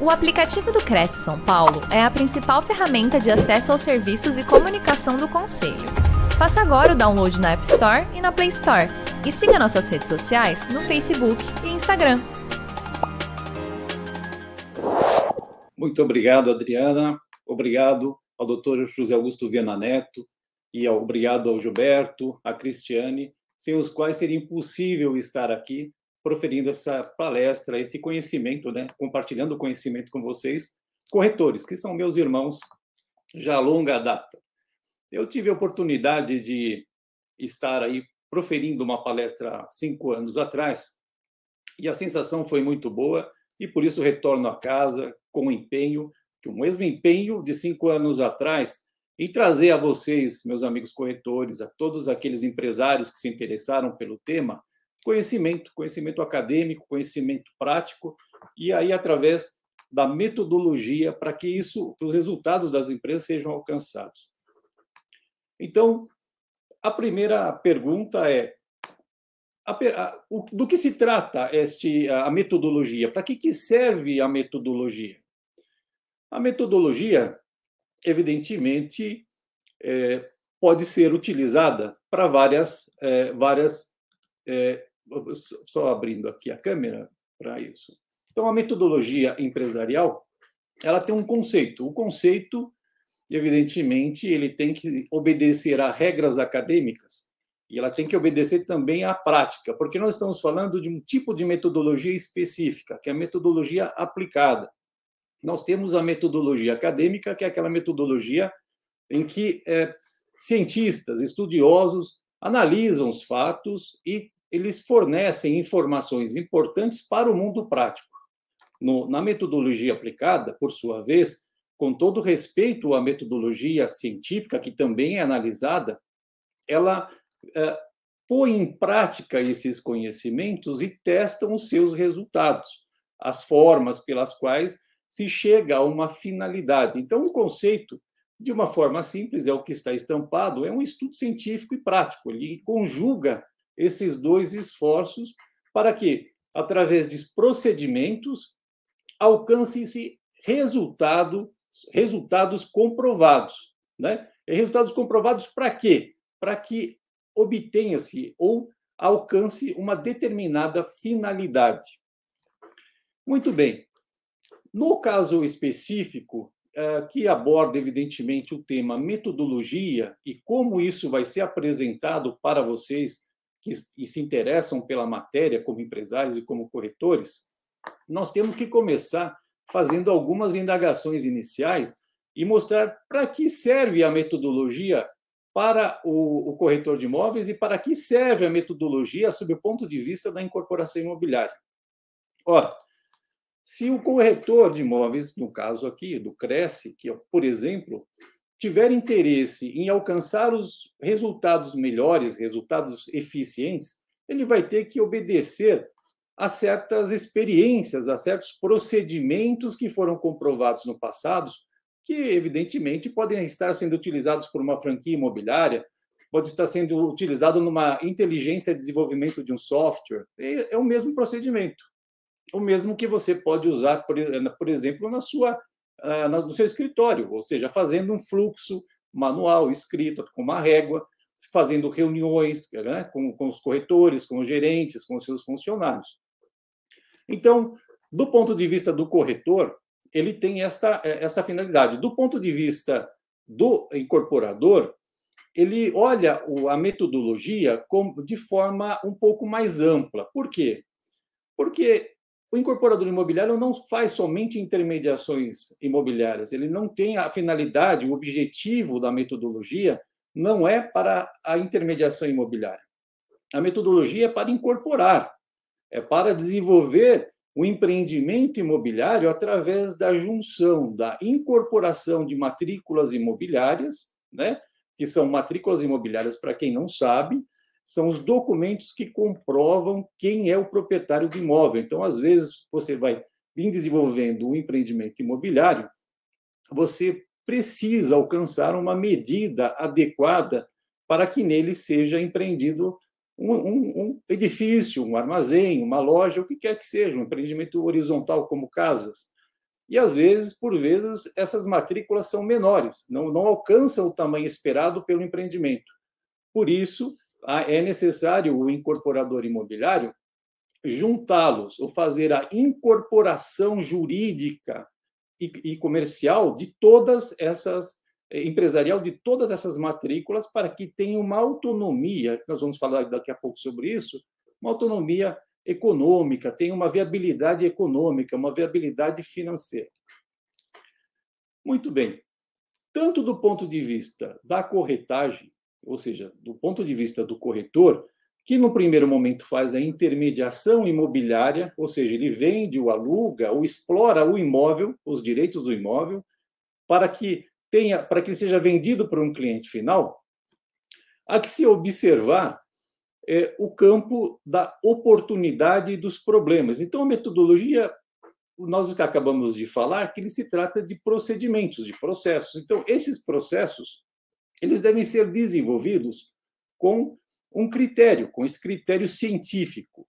O aplicativo do Cresce São Paulo é a principal ferramenta de acesso aos serviços e comunicação do Conselho. Faça agora o download na App Store e na Play Store. E siga nossas redes sociais no Facebook e Instagram. Muito obrigado, Adriana. Obrigado ao Dr. José Augusto Viana Neto e obrigado ao Gilberto, a Cristiane, sem os quais seria impossível estar aqui proferindo essa palestra, esse conhecimento, né, compartilhando o conhecimento com vocês, corretores, que são meus irmãos já a longa data. Eu tive a oportunidade de estar aí proferindo uma palestra cinco anos atrás, e a sensação foi muito boa, e por isso retorno a casa com empenho, que o mesmo empenho de cinco anos atrás, em trazer a vocês, meus amigos corretores, a todos aqueles empresários que se interessaram pelo tema, conhecimento, conhecimento acadêmico, conhecimento prático, e aí através da metodologia para que isso, os resultados das empresas sejam alcançados. Então, a primeira pergunta é a, a, o, do que se trata este, a metodologia? Para que, que serve a metodologia? A metodologia, evidentemente, é, pode ser utilizada para várias, é, várias é, só abrindo aqui a câmera para isso. Então, a metodologia empresarial, ela tem um conceito. O conceito, evidentemente, ele tem que obedecer a regras acadêmicas e ela tem que obedecer também à prática, porque nós estamos falando de um tipo de metodologia específica, que é a metodologia aplicada. Nós temos a metodologia acadêmica, que é aquela metodologia em que é, cientistas, estudiosos analisam os fatos e eles fornecem informações importantes para o mundo prático. No, na metodologia aplicada, por sua vez, com todo respeito à metodologia científica, que também é analisada, ela é, põe em prática esses conhecimentos e testam os seus resultados, as formas pelas quais se chega a uma finalidade. Então, o conceito, de uma forma simples, é o que está estampado, é um estudo científico e prático. Ele conjuga esses dois esforços para que, através de procedimentos, alcance-se resultado, resultados comprovados. Né? E resultados comprovados para quê? Para que obtenha-se ou alcance uma determinada finalidade. Muito bem. No caso específico, eh, que aborda, evidentemente, o tema metodologia e como isso vai ser apresentado para vocês que e se interessam pela matéria como empresários e como corretores, nós temos que começar fazendo algumas indagações iniciais e mostrar para que serve a metodologia para o, o, corretor de imóveis e para que serve a metodologia sob o ponto de vista da incorporação imobiliária. Ora, se o corretor de imóveis, no caso aqui do Cresce, que é, por exemplo, tiver interesse em alcançar os resultados melhores, resultados eficientes, ele vai ter que obedecer a certas experiências, a certos procedimentos que foram comprovados no passado, que evidentemente podem estar sendo utilizados por uma franquia imobiliária, pode estar sendo utilizado numa inteligência de desenvolvimento de um software. É o mesmo procedimento, o mesmo que você pode usar, por exemplo, na sua ah, no seu escritório, ou seja, fazendo um fluxo manual, escrito, com uma régua, fazendo reuniões né, com, com os corretores, com os gerentes, com os seus funcionários. Então, do ponto de vista do corretor, ele tem esta, essa finalidade. Do ponto de vista do incorporador, ele olha a metodologia de forma um pouco mais ampla. Por quê? Porque o incorporador imobiliário não faz somente intermediações imobiliárias, ele não tem a finalidade, o objetivo da metodologia não é para a intermediação imobiliária. A metodologia é para incorporar, é para desenvolver o empreendimento imobiliário através da junção da incorporação de matrículas imobiliárias, né, que são matrículas imobiliárias, para quem não sabe, são os documentos que comprovam quem é o proprietário do imóvel. Então, às vezes, você vai vir desenvolvendo um empreendimento imobiliário, você precisa alcançar uma medida adequada para que nele seja empreendido um, um, um, edifício, um armazém, uma loja, o que quer que seja, um empreendimento horizontal como casas. e às vezes, por vezes, essas matrículas são menores, não, não alcançam o tamanho esperado pelo empreendimento. Por isso, é necessário o incorporador imobiliário juntá-los ou fazer a incorporação jurídica e, comercial de todas essas eh, empresarial de todas essas matrículas para que tenha uma autonomia, nós vamos falar daqui a pouco sobre isso, uma autonomia econômica, tenha uma viabilidade econômica, uma viabilidade financeira. Muito bem. Tanto do ponto de vista da corretagem, ou seja, do ponto de vista do corretor, que no primeiro momento faz a intermediação imobiliária, ou seja, ele vende, ou aluga, ou explora o imóvel, os direitos do imóvel, para que tenha, para que ele seja vendido para um cliente final, há que se observar é, o campo da oportunidade e dos problemas. Então, a metodologia, nós acabamos de falar que ele se trata de procedimentos, de processos. Então, esses processos, eles devem ser desenvolvidos com um critério, com esse critério científico,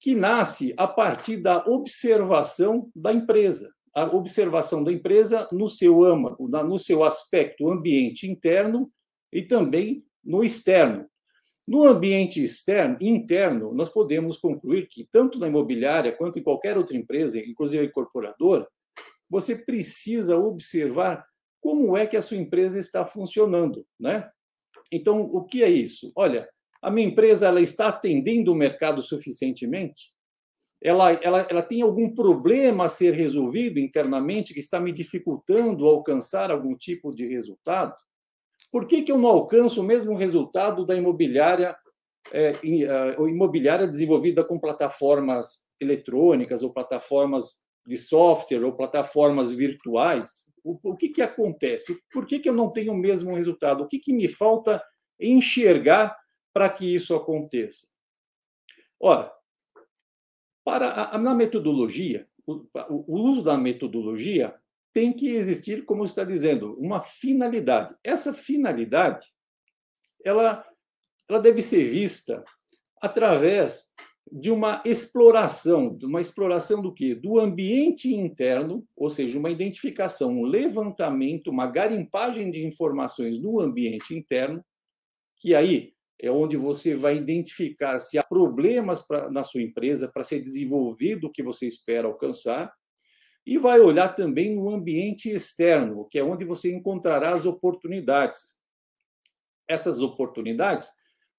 que nasce a partir da observação da empresa, a observação da empresa no seu âmago, no seu aspecto ambiente interno e também no externo. No ambiente externo, interno, nós podemos concluir que, tanto na imobiliária quanto em qualquer outra empresa, inclusive a incorporadora, você precisa observar como é que a sua empresa está funcionando. Né? Então, o que é isso? Olha, a minha empresa ela está atendendo o mercado suficientemente? Ela, ela, ela tem algum problema a ser resolvido internamente que está me dificultando alcançar algum tipo de resultado? Por que, que eu não alcanço o mesmo resultado da imobiliária, é, uh, imobiliária desenvolvida com plataformas eletrônicas ou plataformas de software ou plataformas virtuais? O, o que, que acontece? Por que, que eu não tenho o mesmo resultado? O que, que me falta enxergar para que isso aconteça? Ora, para a, na metodologia, o, o uso da metodologia tem que existir, como está dizendo, uma finalidade. Essa finalidade, ela, ela deve ser vista através de uma exploração, de uma exploração do quê? Do ambiente interno, ou seja, uma identificação, um levantamento, uma garimpagem de informações no ambiente interno, que aí é onde você vai identificar se há problemas pra, na sua empresa para ser desenvolvido o que você espera alcançar, e vai olhar também no ambiente externo, que é onde você encontrará as oportunidades. Essas oportunidades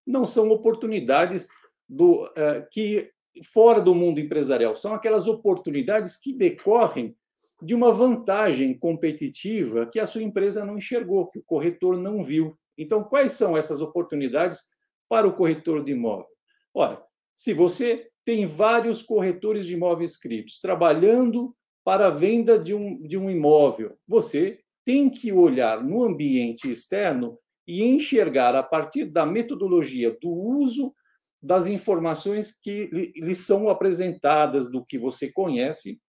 não são oportunidades do, uh, que fora do mundo empresarial, são aquelas oportunidades que decorrem de uma vantagem competitiva que a sua empresa não enxergou, que o corretor não viu. Então, quais são essas oportunidades para o corretor de imóvel? Ora, se você tem vários corretores de imóveis inscritos trabalhando para a venda de um, de um imóvel, você tem que olhar no ambiente externo e enxergar a partir da metodologia do uso das informações que lhe são apresentadas do que você conhece,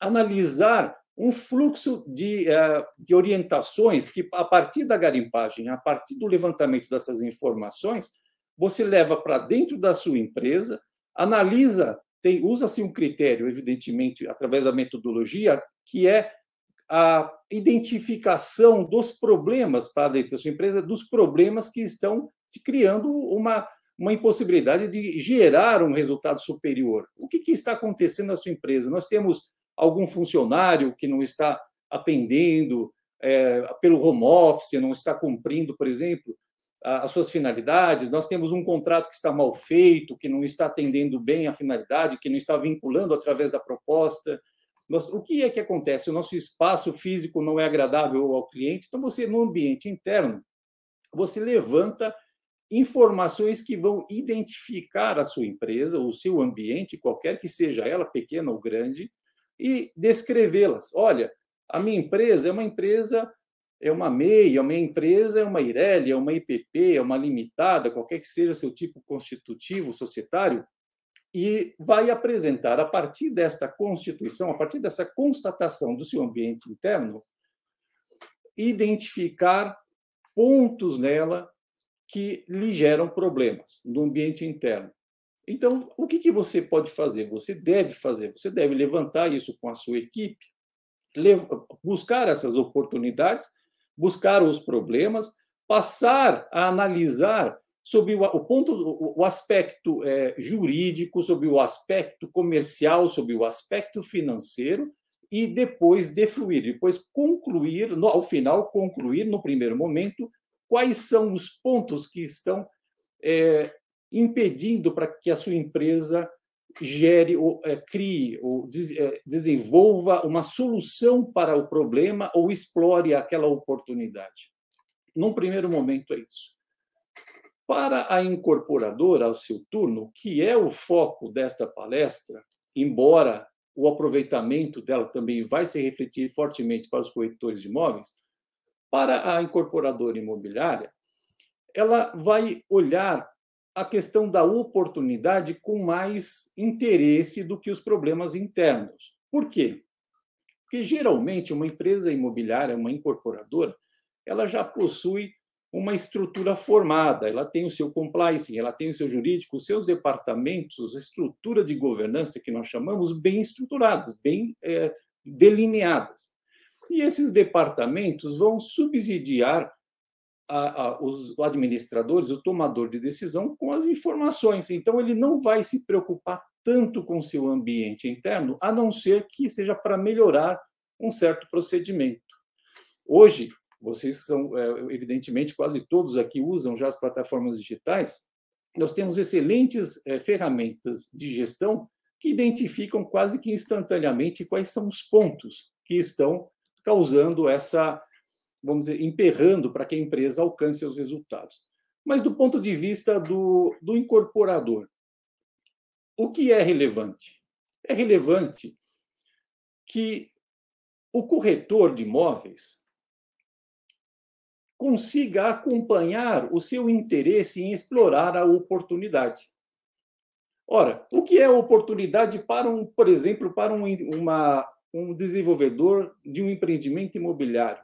analisar um fluxo de, eh, de orientações que, a partir da garimpagem, a partir do levantamento dessas informações, você leva para dentro da sua empresa, analisa, tem usa-se um critério, evidentemente, através da metodologia, que é a identificação dos problemas para dentro da sua empresa, dos problemas que estão criando uma, uma impossibilidade de gerar um resultado superior. O que, que está acontecendo na sua empresa? Nós temos algum funcionário que não está atendendo é, pelo home office, não está cumprindo, por exemplo, as suas finalidades. Nós temos um contrato que está mal feito, que não está atendendo bem a finalidade, que não está vinculando através da proposta. Nós, o que é que acontece? O nosso espaço físico não é agradável ao cliente. Então, você, no ambiente interno, você levanta informações que vão identificar a sua empresa, o seu ambiente, qualquer que seja ela, pequena ou grande, e descrevê-las. Olha, a minha empresa é uma empresa, é uma MEI, a minha empresa é uma IRELI, é uma IPP, é uma limitada, qualquer que seja seu tipo constitutivo societário, e vai apresentar, a partir desta constituição, a partir dessa constatação do seu ambiente interno, identificar pontos nela que lhe geram problemas no ambiente interno. Então, o que, que você pode fazer? Você deve fazer, você deve levantar isso com a sua equipe buscar essas oportunidades, buscar os problemas, passar a analisar sobre o, ponto, o aspecto é, jurídico, sobre o aspecto comercial, sobre o aspecto financeiro e depois defluir, depois concluir, no, ao final concluir no primeiro momento quais são os pontos que estão é, impedindo para que a sua empresa gere ou é, crie ou des, é, desenvolva uma solução para o problema ou explore aquela oportunidade. Num primeiro momento é isso. Para a incorporadora, ao seu turno, que é o foco desta palestra, embora o aproveitamento dela também vai se refletir fortemente para os corretores de imóveis, para a incorporadora imobiliária, ela vai olhar a questão da oportunidade com mais interesse do que os problemas internos. Por quê? Porque geralmente uma empresa imobiliária, uma incorporadora, ela já possui uma estrutura formada, ela tem o seu compliance, ela tem o seu jurídico, os seus departamentos, a estrutura de governança que nós chamamos bem estruturadas, bem é, delineadas. E esses departamentos vão subsidiar a, a, os administradores, o tomador de decisão, com as informações. Então, ele não vai se preocupar tanto com seu ambiente interno, a não ser que seja para melhorar um certo procedimento. Hoje, vocês são, é, evidentemente, quase todos aqui usam já as plataformas digitais. Nós temos excelentes é, ferramentas de gestão que identificam quase que instantaneamente quais são os pontos que estão causando essa, vamos dizer, emperrando para que a empresa alcance os resultados. Mas do ponto de vista do, do incorporador, o que é relevante? É relevante que o corretor de imóveis consiga acompanhar o seu interesse em explorar a oportunidade. Ora, o que é oportunidade para um, por exemplo, para um, uma, um desenvolvedor de um empreendimento imobiliário?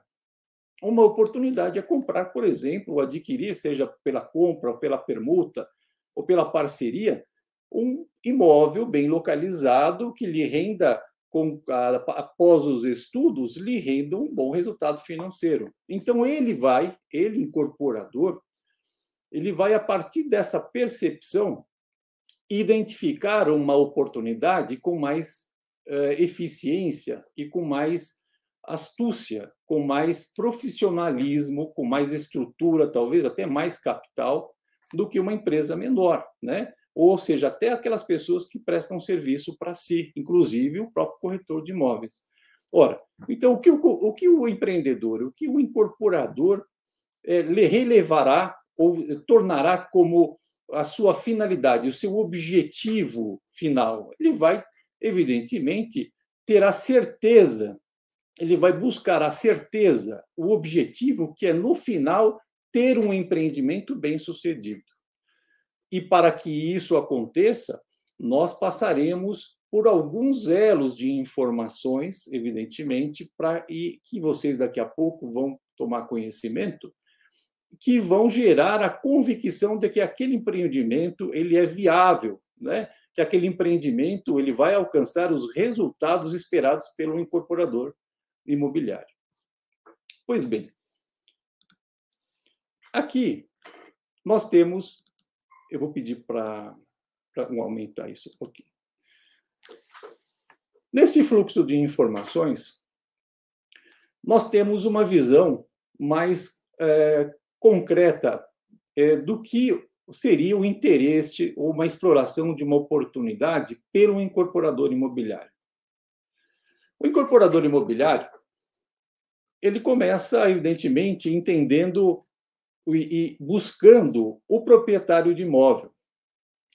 Uma oportunidade é comprar, por exemplo, ou adquirir, seja pela compra, ou pela permuta, ou pela parceria, um imóvel bem localizado que lhe renda com, após os estudos, lhe rendam um bom resultado financeiro. Então, ele vai, ele incorporador, ele vai, a partir dessa percepção, identificar uma oportunidade com mais eficiência e com mais astúcia, com mais profissionalismo, com mais estrutura, talvez até mais capital, do que uma empresa menor, né? ou seja, até aquelas pessoas que prestam serviço para si, inclusive o próprio corretor de imóveis. Ora, então, o que o, o, que o empreendedor, o que o incorporador é, relevará ou tornará como a sua finalidade, o seu objetivo final? Ele vai, evidentemente, ter a certeza, ele vai buscar a certeza, o objetivo que é, no final, ter um empreendimento bem sucedido. E para que isso aconteça, nós passaremos por alguns elos de informações, evidentemente, para e que vocês daqui a pouco vão tomar conhecimento, que vão gerar a convicção de que aquele empreendimento ele é viável, né? Que aquele empreendimento ele vai alcançar os resultados esperados pelo incorporador imobiliário. Pois bem, aqui nós temos eu vou pedir para aumentar isso um pouquinho. Nesse fluxo de informações, nós temos uma visão mais é, concreta é, do que seria o interesse ou uma exploração de uma oportunidade pelo incorporador imobiliário. O incorporador imobiliário ele começa, evidentemente, entendendo e buscando o proprietário de imóvel.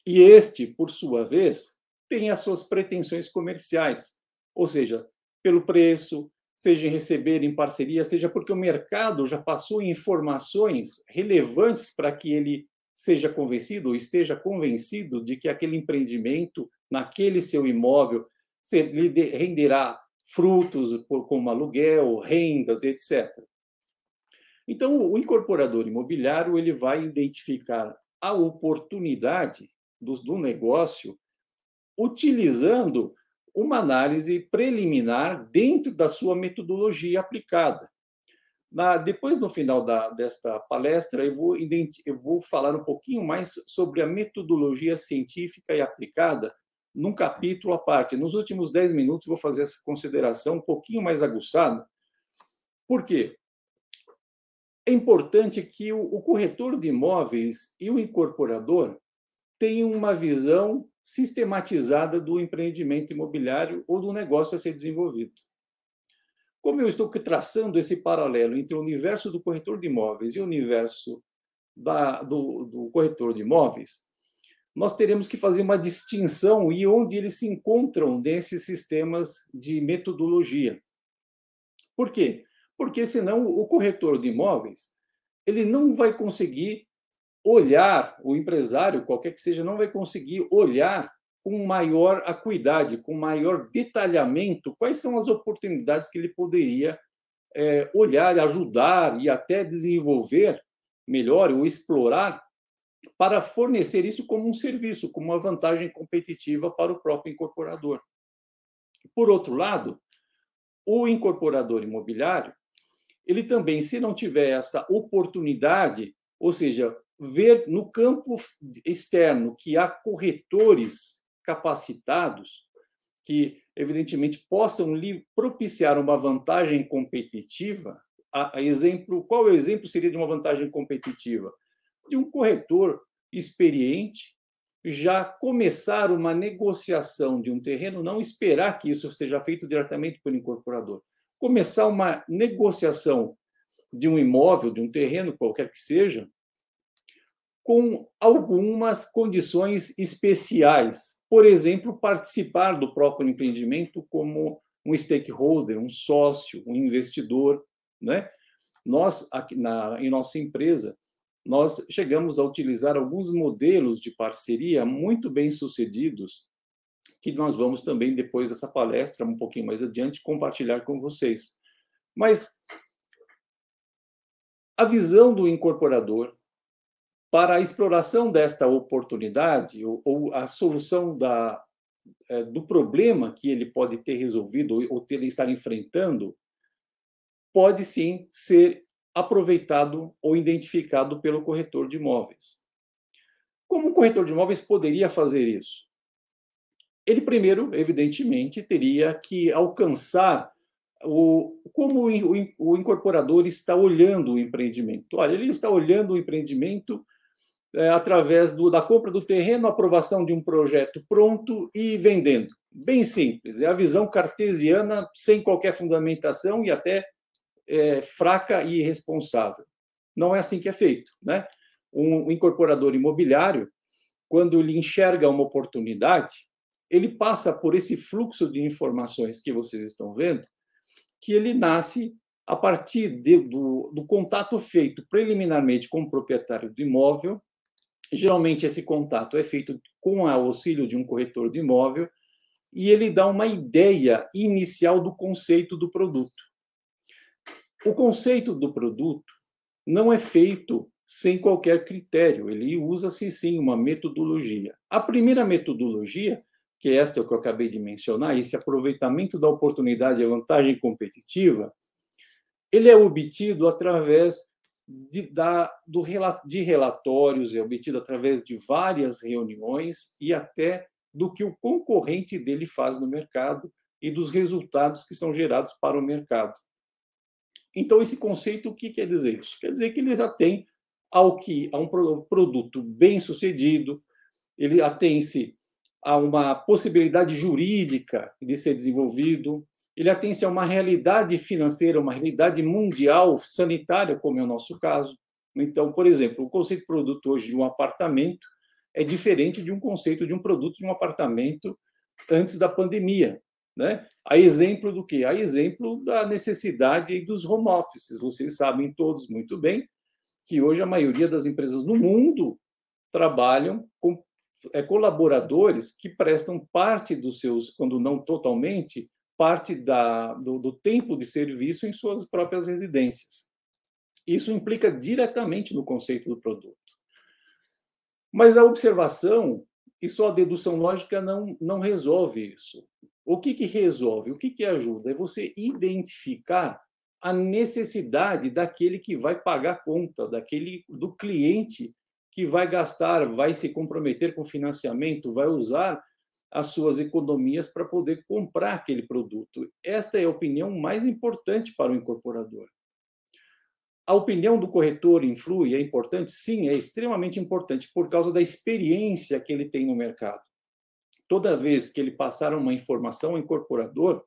E este, por sua vez, tem as suas pretensões comerciais, ou seja, pelo preço, seja em receber em parceria, seja porque o mercado já passou informações relevantes para que ele seja convencido ou esteja convencido de que aquele empreendimento, naquele seu imóvel, lhe renderá frutos como aluguel, rendas, etc. Então, o incorporador imobiliário ele vai identificar a oportunidade do, do negócio utilizando uma análise preliminar dentro da sua metodologia aplicada. Na, depois, no final da, desta palestra, eu vou, eu vou falar um pouquinho mais sobre a metodologia científica e aplicada num capítulo à parte. Nos últimos 10 minutos, vou fazer essa consideração um pouquinho mais aguçada. Por quê? É importante que o, o corretor de imóveis e o incorporador tenham uma visão sistematizada do empreendimento imobiliário ou do negócio a ser desenvolvido. Como eu estou traçando esse paralelo entre o universo do corretor de imóveis e o universo da, do, do corretor de imóveis, nós teremos que fazer uma distinção e onde eles se encontram nesses sistemas de metodologia. Por quê? Porque senão o corretor de imóveis ele não vai conseguir olhar o empresário, qualquer que seja, não vai conseguir olhar com maior acuidade, com maior detalhamento, quais são as oportunidades que ele poderia é, olhar, ajudar e até desenvolver melhor ou explorar para fornecer isso como um serviço, como uma vantagem competitiva para o próprio incorporador. Por outro lado, o incorporador imobiliário, ele também, se não tiver essa oportunidade, ou seja, ver no campo externo que há corretores capacitados que, evidentemente, possam lhe propiciar uma vantagem competitiva. A, exemplo, qual o exemplo seria de uma vantagem competitiva? De um corretor experiente já começar uma negociação de um terreno, não esperar que isso seja feito diretamente pelo incorporador. Começar uma negociação de um imóvel, de um terreno, qualquer que seja, com algumas condições especiais. Por exemplo, participar do próprio empreendimento como um stakeholder, um sócio, um investidor. Né? Nós, aqui na, em nossa empresa, nós chegamos a utilizar alguns modelos de parceria muito bem sucedidos, que nós vamos também, depois dessa palestra, um pouquinho mais adiante, compartilhar com vocês. Mas a visão do incorporador, para a exploração desta oportunidade ou, ou a solução da, é, do problema que ele pode ter resolvido ou, ter estar enfrentando, pode sim ser aproveitado ou identificado pelo corretor de imóveis. Como o corretor de imóveis poderia fazer isso? Ele primeiro, evidentemente, teria que alcançar o, como o, o incorporador está olhando o empreendimento. Olha, ele está olhando o empreendimento é, através do, da compra do terreno, aprovação de um projeto pronto e vendendo. Bem simples, é a visão cartesiana, sem qualquer fundamentação e até é, fraca e irresponsável. Não é assim que é feito. Né? Um incorporador imobiliário, quando ele enxerga uma oportunidade, ele passa por esse fluxo de informações que vocês estão vendo, que ele nasce a partir de, do, do contato feito preliminarmente com o proprietário do imóvel, Geralmente, esse contato é feito com o auxílio de um corretor de imóvel e ele dá uma ideia inicial do conceito do produto. O conceito do produto não é feito sem qualquer critério, ele usa-se sim uma metodologia. A primeira metodologia, que é esta que eu acabei de mencionar, esse aproveitamento da oportunidade e vantagem competitiva, ele é obtido através de, da, do, de relatórios, é obtido através de várias reuniões e até do que o concorrente dele faz no mercado e dos resultados que são gerados para o mercado. Então, esse conceito, o que quer dizer isso? Quer dizer que ele já tem ao que a um produto bem sucedido, ele atém-se a uma possibilidade jurídica de ser desenvolvido, ele atende a uma realidade financeira, uma realidade mundial, sanitária, como é o nosso caso. Então, por exemplo, o conceito de produto hoje de um apartamento é diferente de um conceito de um produto de um apartamento antes da pandemia. Né? A exemplo do que? A exemplo da necessidade dos home offices. Vocês sabem todos muito bem que hoje a maioria das empresas no mundo trabalham com é, colaboradores que prestam parte dos seus, quando não totalmente, parte da, do, do tempo de serviço em suas próprias residências. Isso implica diretamente no conceito do produto. Mas a observação e só a dedução lógica não, não resolve isso. O que, que resolve? O que, que ajuda? É você identificar a necessidade daquele que vai pagar a conta, daquele do cliente que vai gastar, vai se comprometer com financiamento, vai usar as suas economias para poder comprar aquele produto. Esta é a opinião mais importante para o incorporador. A opinião do corretor influi? É importante? Sim, é extremamente importante por causa da experiência que ele tem no mercado. Toda vez que ele passar uma informação ao incorporador,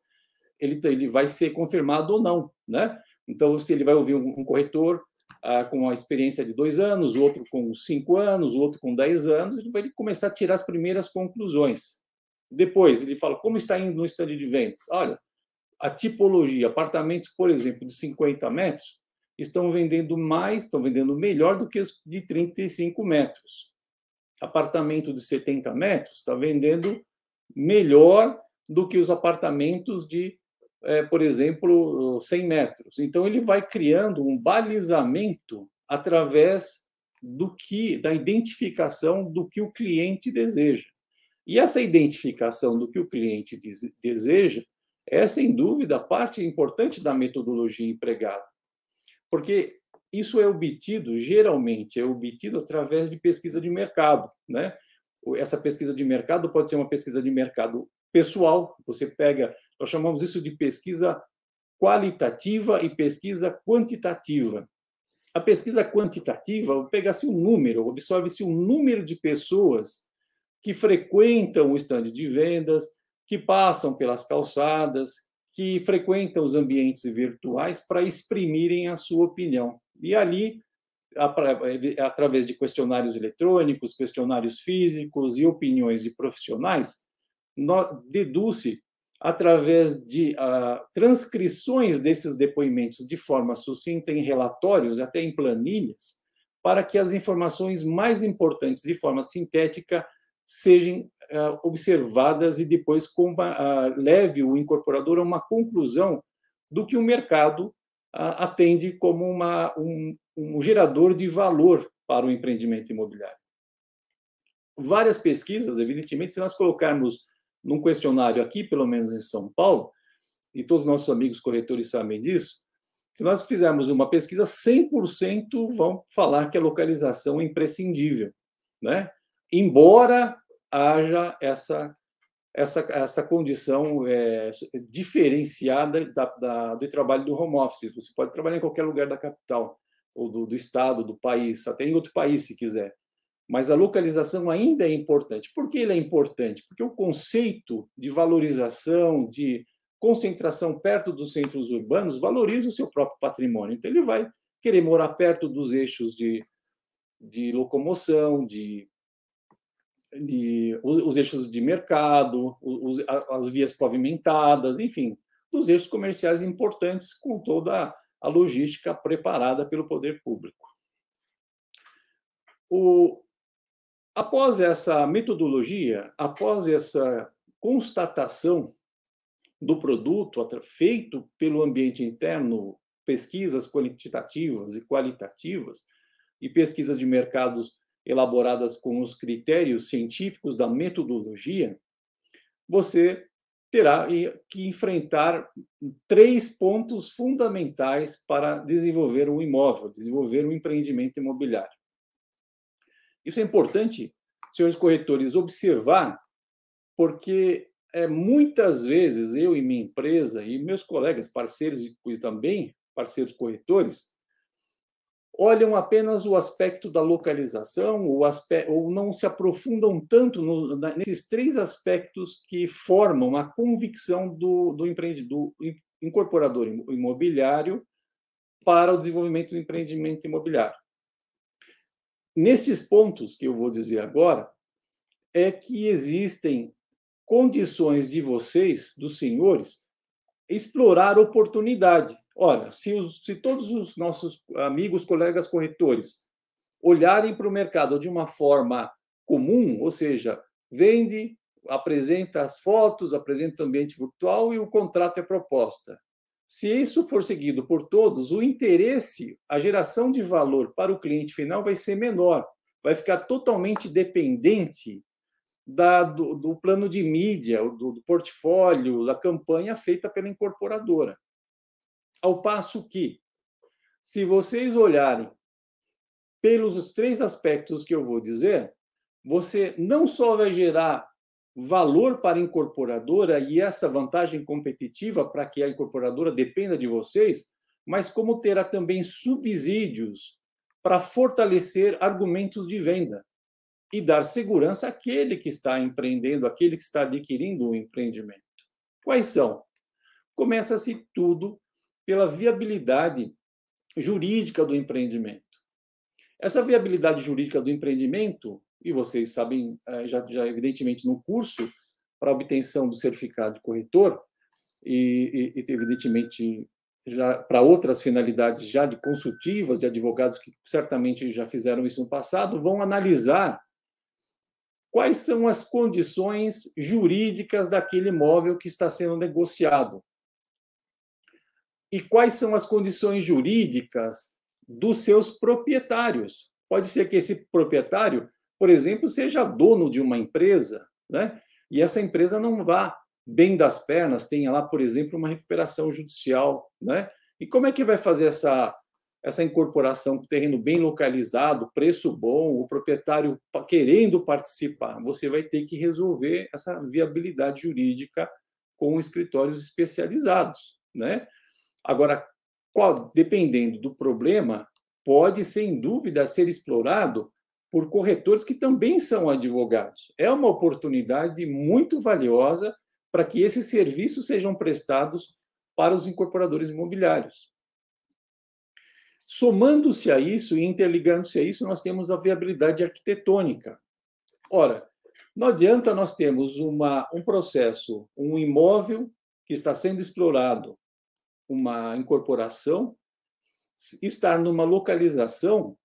ele, ele vai ser confirmado ou não, né? Então, se ele vai ouvir um, um corretor ah, com a experiência de dois anos, outro com cinco anos, outro com dez anos, ele vai começar a tirar as primeiras conclusões. Depois, ele fala como está indo no estande de vendas. Olha, a tipologia, apartamentos, por exemplo, de 50 metros, estão vendendo mais, estão vendendo melhor do que os de 35 metros. Apartamento de 70 metros está vendendo melhor do que os apartamentos de, é, por exemplo, 100 metros. Então, ele vai criando um balizamento através do que da identificação do que o cliente deseja. E essa identificação do que o cliente deseja é, sem dúvida, parte importante da metodologia empregada porque isso é obtido, geralmente, é obtido através de pesquisa de mercado. Né? Essa pesquisa de mercado pode ser uma pesquisa de mercado pessoal, você pega, nós chamamos isso de pesquisa qualitativa e pesquisa quantitativa. A pesquisa quantitativa pega-se um número, observe-se um número de pessoas que frequentam o estande de vendas, que passam pelas calçadas, que frequentam os ambientes virtuais para exprimirem a sua opinião. E ali, através de questionários eletrônicos, questionários físicos e opiniões de profissionais, deduz-se através de uh, transcrições desses depoimentos de forma sucinta em relatórios, até em planilhas, para que as informações mais importantes de forma sintética sejam uh, observadas e depois uh, leve o incorporador a uma conclusão do que o mercado uh, atende como uma, um, um gerador de valor para o empreendimento imobiliário. Várias pesquisas, evidentemente, se nós colocarmos num questionário aqui, pelo menos em São Paulo, e todos os nossos amigos corretores sabem disso, se nós fizermos uma pesquisa, 100% vão falar que a localização é imprescindível. Né? Embora haja essa essa, essa condição é, diferenciada da, da, do trabalho do home office. Você pode trabalhar em qualquer lugar da capital, ou do, do estado, do país, até em outro país, se quiser. Mas a localização ainda é importante. Por que ele é importante? Porque o conceito de valorização, de concentração perto dos centros urbanos, valoriza o seu próprio patrimônio. Então, ele vai querer morar perto dos eixos de, de locomoção, de de, os eixos de mercado, os, as vias pavimentadas, enfim, dos eixos comerciais importantes com toda a logística preparada pelo poder público. O, após essa metodologia, após essa constatação do produto feito pelo ambiente interno, pesquisas quantitativas e qualitativas e pesquisas de mercados elaboradas com os critérios científicos da metodologia, você terá que enfrentar três pontos fundamentais para desenvolver um imóvel, desenvolver um empreendimento imobiliário. Isso é importante, senhores corretores, observar, porque é, muitas vezes eu e minha empresa e meus colegas, parceiros e também parceiros corretores, olham apenas o aspecto da localização ou, aspecto, ou não se aprofundam tanto no, nesses três aspectos que formam a convicção do, do, empreendedor, do incorporador imobiliário para o desenvolvimento do empreendimento imobiliário. Nesses pontos que eu vou dizer agora, é que existem condições de vocês, dos senhores, explorar oportunidade. Ora, se, os, se todos os nossos amigos, colegas corretores olharem para o mercado de uma forma comum, ou seja, vende, apresenta as fotos, apresenta o ambiente virtual e o contrato é proposta. Se isso for seguido por todos, o interesse, a geração de valor para o cliente final vai ser menor, vai ficar totalmente dependente da, do, do, plano de mídia, do, do portfólio, da campanha feita pela incorporadora. Ao passo que, se vocês olharem pelos três aspectos que eu vou dizer, você não só vai gerar valor para a incorporadora e essa vantagem competitiva para que a incorporadora dependa de vocês, mas como terá também subsídios para fortalecer argumentos de venda e dar segurança àquele que está empreendendo, àquele que está adquirindo o um empreendimento. Quais são? Começa-se tudo pela viabilidade jurídica do empreendimento. Essa viabilidade jurídica do empreendimento, e vocês sabem, eh, já, já evidentemente no curso para obtenção do certificado de corretor, e, e, e evidentemente já para outras finalidades já de consultivas de advogados que certamente já fizeram isso no passado, vão analisar quais são as condições jurídicas daquele imóvel que está sendo negociado. E quais são as condições jurídicas dos seus proprietários. Pode ser que esse proprietário, por exemplo, seja dono de uma empresa, né? E essa empresa não vá bem das pernas, tenha lá, por exemplo, uma recuperação judicial, né? E como é que vai fazer essa essa incorporação com terreno bem localizado, preço bom, o proprietário querendo participar, você vai ter que resolver essa viabilidade jurídica com escritórios especializados, né? Agora, qual, dependendo do problema, pode sem dúvida ser explorado por corretores que também são advogados. É uma oportunidade muito valiosa para que esses serviços sejam prestados para os incorporadores imobiliários. Somando-se a isso e interligando-se a isso, nós temos a viabilidade arquitetônica. Ora, não adianta nós termos uma, um processo, um imóvel que está sendo explorado, uma incorporação, estar numa localização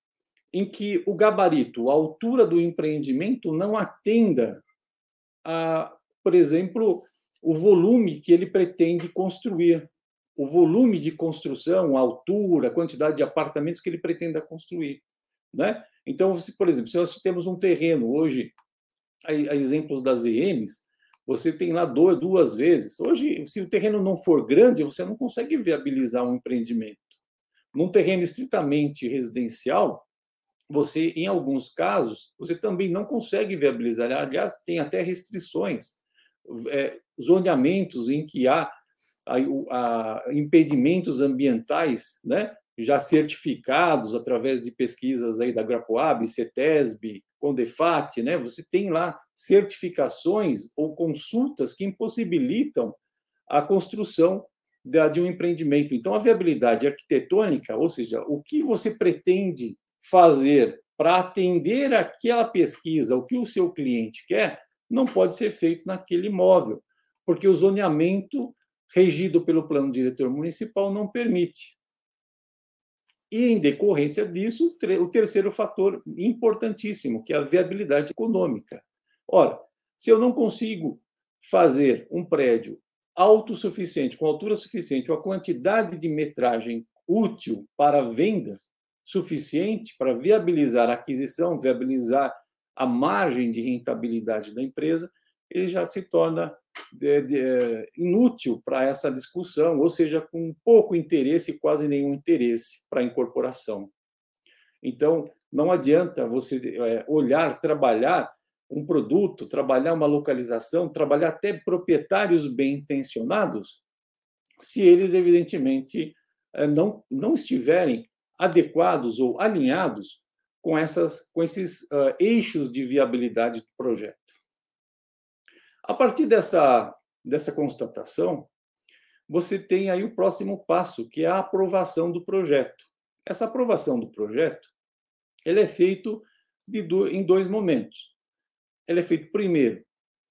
em que o gabarito, a altura do empreendimento não atenda a, por exemplo, o volume que ele pretende construir o volume de construção, a altura, a quantidade de apartamentos que ele pretenda construir. Né? Então, se, por exemplo, se nós temos um terreno hoje, a, a exemplos das EMs, você tem lá duas vezes. Hoje, se o terreno não for grande, você não consegue viabilizar um empreendimento. Num terreno estritamente residencial, você, em alguns casos, você também não consegue viabilizar. Aliás, tem até restrições, é, zoneamentos em que há a, a impedimentos ambientais, né, já certificados através de pesquisas aí da Grapoab, CETESB, Condefat, né, você tem lá certificações ou consultas que impossibilitam a construção de um empreendimento. Então, a viabilidade arquitetônica, ou seja, o que você pretende fazer para atender aquela pesquisa, o que o seu cliente quer, não pode ser feito naquele imóvel, porque o zoneamento regido pelo plano diretor municipal não permite. E, em decorrência disso, o terceiro fator importantíssimo, que é a viabilidade econômica. Ora, se eu não consigo fazer um prédio autossuficiente, com altura suficiente, ou a quantidade de metragem útil para venda suficiente para viabilizar a aquisição, viabilizar a margem de rentabilidade da empresa, ele já se torna é, inútil para essa discussão, ou seja, com pouco interesse, quase nenhum interesse para a incorporação. Então, não adianta você é, olhar, trabalhar um produto, trabalhar uma localização, trabalhar até proprietários bem intencionados, se eles, evidentemente, é, não, não estiverem adequados ou alinhados com, essas, com esses uh, eixos de viabilidade do projeto. A partir dessa, dessa constatação, você tem aí o próximo passo, que é a aprovação do projeto. Essa aprovação do projeto ele é feito de em dois momentos. Ele é feito primeiro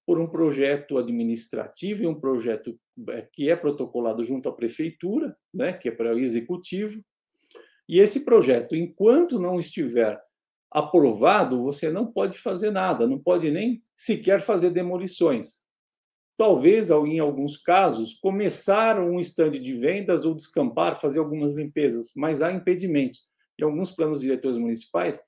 por um projeto administrativo e um projeto é, que é protocolado junto à prefeitura, né, que é para o executivo. E esse projeto, enquanto não estiver aprovado, você não pode fazer nada, não pode nem sequer fazer demolições. Talvez, em alguns casos, começar um estande de vendas ou descampar, fazer algumas limpezas, mas há impedimentos. Em alguns planos diretores municipais,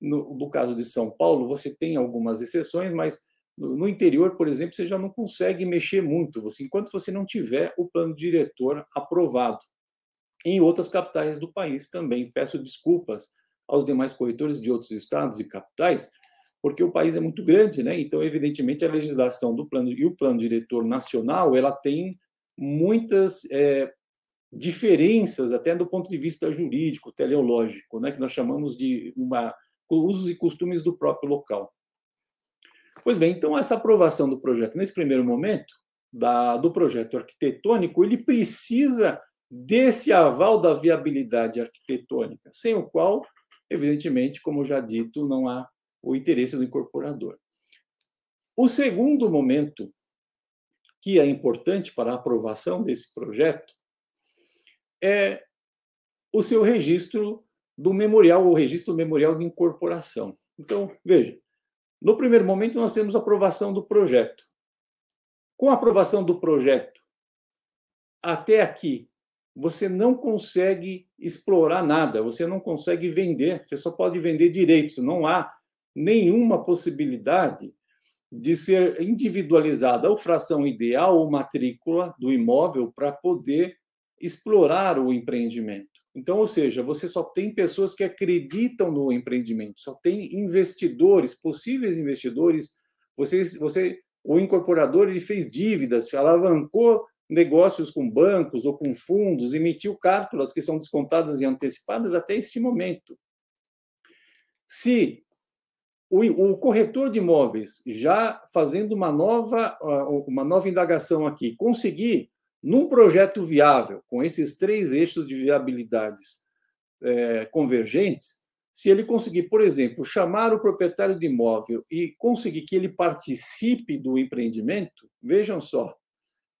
no, no caso de São Paulo, você tem algumas exceções, mas no interior, por exemplo, você já não consegue mexer muito, você, enquanto você não tiver o plano diretor aprovado. Em outras capitais do país também. Peço desculpas aos demais corretores de outros estados e capitais, porque o país é muito grande, né? Então, evidentemente, a legislação do plano e o plano diretor nacional, ela tem muitas é, diferenças, até do ponto de vista jurídico, teleológico, né? Que nós chamamos de uma usos e costumes do próprio local. Pois bem, então essa aprovação do projeto, nesse primeiro momento, da, do projeto arquitetônico, ele precisa desse aval da viabilidade arquitetônica, sem o qual, evidentemente, como já dito, não há o interesse do incorporador. O segundo momento que é importante para a aprovação desse projeto é o seu registro do memorial, o registro memorial de incorporação. Então, veja, no primeiro momento, nós temos aprovação do projeto. Com a aprovação do projeto, até aqui, você não consegue explorar nada, você não consegue vender, você só pode vender direitos, não há nenhuma possibilidade de ser individualizada a fração ideal ou matrícula do imóvel para poder explorar o empreendimento. Então, ou seja, você só tem pessoas que acreditam no empreendimento, só tem investidores, possíveis investidores. Você, você, o incorporador, ele fez dívidas, alavancou negócios com bancos ou com fundos, emitiu cártulas que são descontadas e antecipadas até esse momento. Se o, o corretor de imóveis, já fazendo uma nova, uma nova indagação aqui, conseguir num projeto viável, com esses três eixos de viabilidades é, convergentes, se ele conseguir, por exemplo, chamar o proprietário de imóvel e conseguir que ele participe do empreendimento, vejam só,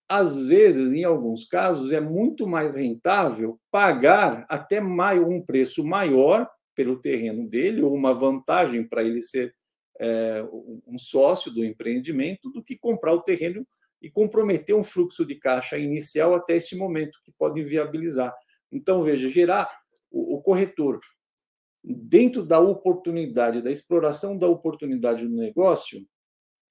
às vezes, em alguns casos, é muito mais rentável pagar até um preço maior pelo terreno dele, ou uma vantagem para ele ser é, um sócio do empreendimento, do que comprar o terreno e comprometer um fluxo de caixa inicial até esse momento, que pode viabilizar. Então, veja, gerar o, o corretor dentro da oportunidade, da exploração da oportunidade no negócio,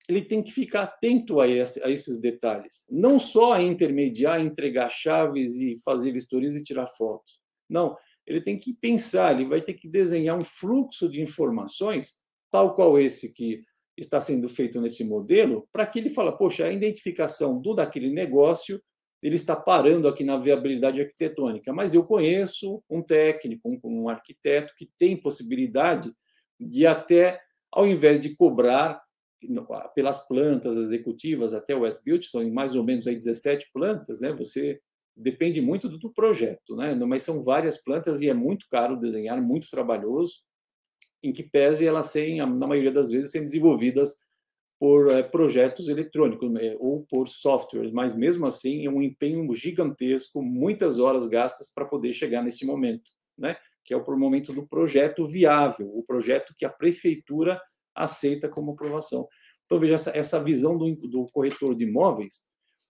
ele tem que ficar atento a, esse, a esses detalhes. Não só intermediar, entregar chaves e fazer vistorias e tirar fotos. Não, ele tem que pensar, ele vai ter que desenhar um fluxo de informações, tal qual esse que está sendo feito nesse modelo, para que ele fala, poxa, a identificação do daquele negócio ele está parando aqui na viabilidade arquitetônica, mas eu conheço um técnico, um, um arquiteto que tem possibilidade de até, ao invés de cobrar pelas plantas executivas até o S-Build, são mais ou menos aí 17 plantas, né? Você depende muito do, do projeto, né? Mas são várias plantas e é muito caro desenhar, muito trabalhoso em que pese elas serem, na maioria das vezes, serem desenvolvidas por é, projetos eletrônicos né, ou por softwares, mas mesmo assim é um empenho gigantesco, muitas horas gastas para poder chegar nesse momento, né? que é o momento do projeto viável, o projeto que a prefeitura aceita como aprovação. Então, veja, essa, essa visão do, do corretor de imóveis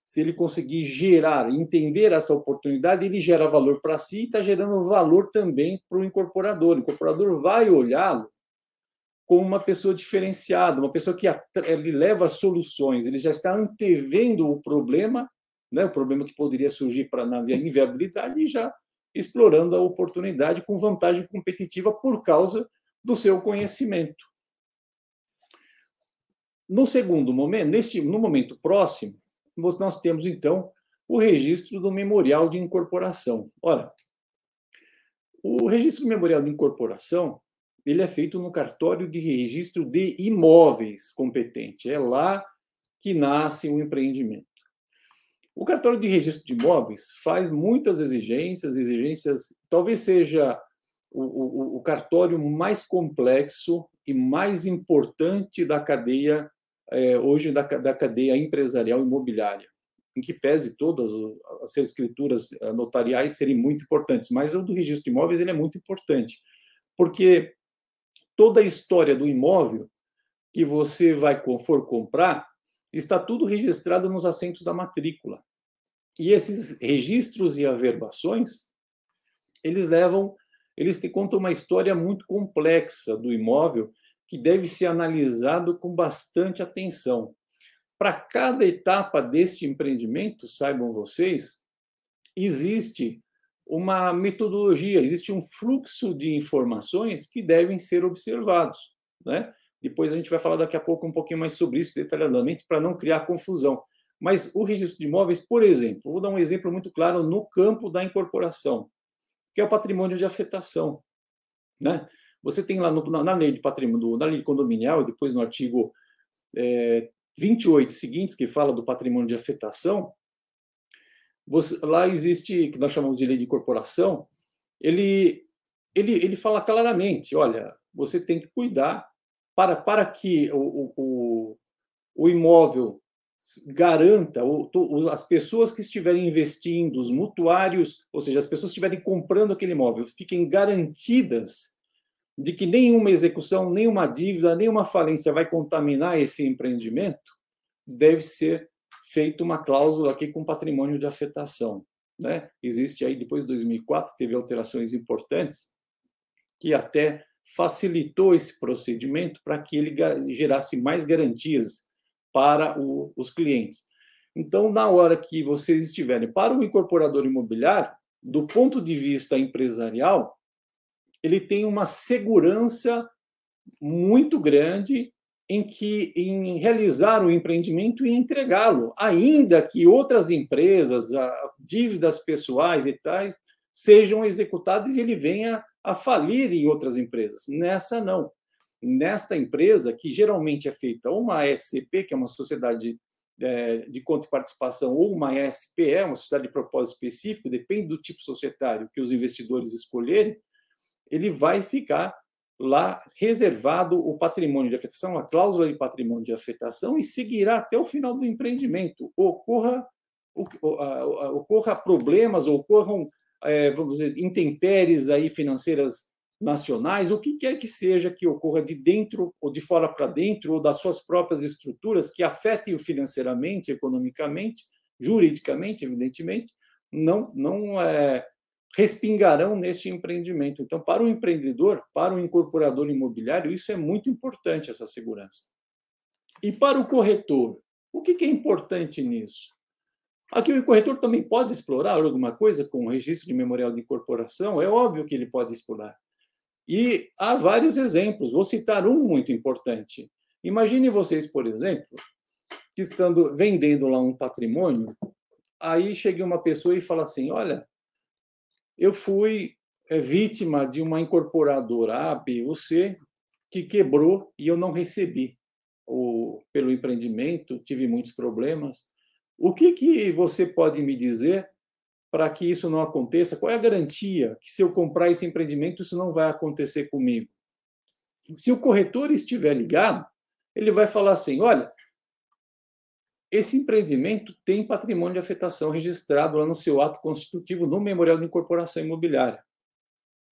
se ele conseguir gerar, entender essa oportunidade, ele gera valor para si e está gerando valor também para o incorporador. O incorporador vai olhá-lo como uma pessoa diferenciada, uma pessoa que ele leva soluções, ele já está antevendo o problema, né, o problema que poderia surgir para na inviabilidade e já explorando a oportunidade com vantagem competitiva por causa do seu conhecimento. No segundo momento, neste, no momento próximo, nós temos, então, o registro do memorial de incorporação. Ora, o registro do memorial de incorporação ele é feito no cartório de registro de imóveis competente. É lá que nasce o empreendimento. O cartório de registro de imóveis faz muitas exigências, exigências, talvez seja o, o, o cartório mais complexo e mais importante da cadeia é, hoje da, da cadeia empresarial imobiliária, em que pese todas as escrituras eh, notariais serem muito importantes, mas o do registro de imóveis ele é muito importante, porque toda a história do imóvel que você vai for comprar está tudo registrado nos assentos da matrícula. E esses registros e averbações, eles levam, eles te contam uma história muito complexa do imóvel que deve ser analisado com bastante atenção. Para cada etapa deste empreendimento, saibam vocês, existe uma metodologia, existe um fluxo de informações que devem ser observados. Né? Depois a gente vai falar daqui a pouco um pouquinho mais sobre isso detalhadamente, para não criar confusão. Mas o registro de imóveis, por exemplo, vou dar um exemplo muito claro no campo da incorporação, que é o patrimônio de afetação. Né? Você tem lá no, na lei de patrimônio, na lei condominial, depois no artigo é, 28 seguintes, que fala do patrimônio de afetação, você, lá existe, que nós chamamos de lei de incorporação, ele, ele, ele fala claramente, olha, você tem que cuidar para, para que o, o, o imóvel garanta, as pessoas que estiverem investindo, os mutuários, ou seja, as pessoas que estiverem comprando aquele imóvel, fiquem garantidas de que nenhuma execução, nenhuma dívida, nenhuma falência vai contaminar esse empreendimento, deve ser feita uma cláusula aqui com patrimônio de afetação. Né? Existe aí, depois de 2004, teve alterações importantes que até facilitou esse procedimento para que ele gerasse mais garantias para o, os clientes. Então, na hora que vocês estiverem para o incorporador imobiliário, do ponto de vista empresarial, ele tem uma segurança muito grande em que em realizar o empreendimento e entregá-lo, ainda que outras empresas, dívidas pessoais e tais, sejam executadas e ele venha a falir em outras empresas. Nessa não. Nesta empresa, que geralmente é feita uma SCP, que é uma sociedade é, de conta e participação, ou uma SPE, uma sociedade de propósito específico, depende do tipo societário que os investidores escolherem, ele vai ficar lá reservado o patrimônio de afetação, a cláusula de patrimônio de afetação, e seguirá até o final do empreendimento. Ocorra, ocorra problemas, ocorram, é, vamos dizer, intempéries aí financeiras nacionais, o que quer que seja que ocorra de dentro ou de fora para dentro, ou das suas próprias estruturas, que afetem o financeiramente, economicamente, juridicamente, evidentemente, não, não é, respingarão neste empreendimento. Então, para o empreendedor, para o incorporador imobiliário, isso é muito importante, essa segurança. E para o corretor, o que é importante nisso? Aqui o corretor também pode explorar alguma coisa com o registro de memorial de incorporação, é óbvio que ele pode explorar. E há vários exemplos, vou citar um muito importante. Imagine vocês, por exemplo, que estando vendendo lá um patrimônio, aí chega uma pessoa e fala assim: "Olha, eu fui é, vítima de uma incorporadora A, B ou C que quebrou e eu não recebi o, pelo empreendimento, tive muitos problemas. O que, que você pode me dizer para que isso não aconteça? Qual é a garantia que se eu comprar esse empreendimento isso não vai acontecer comigo? Se o corretor estiver ligado, ele vai falar assim: olha, esse empreendimento tem patrimônio de afetação registrado lá no seu ato constitutivo no Memorial de Incorporação Imobiliária.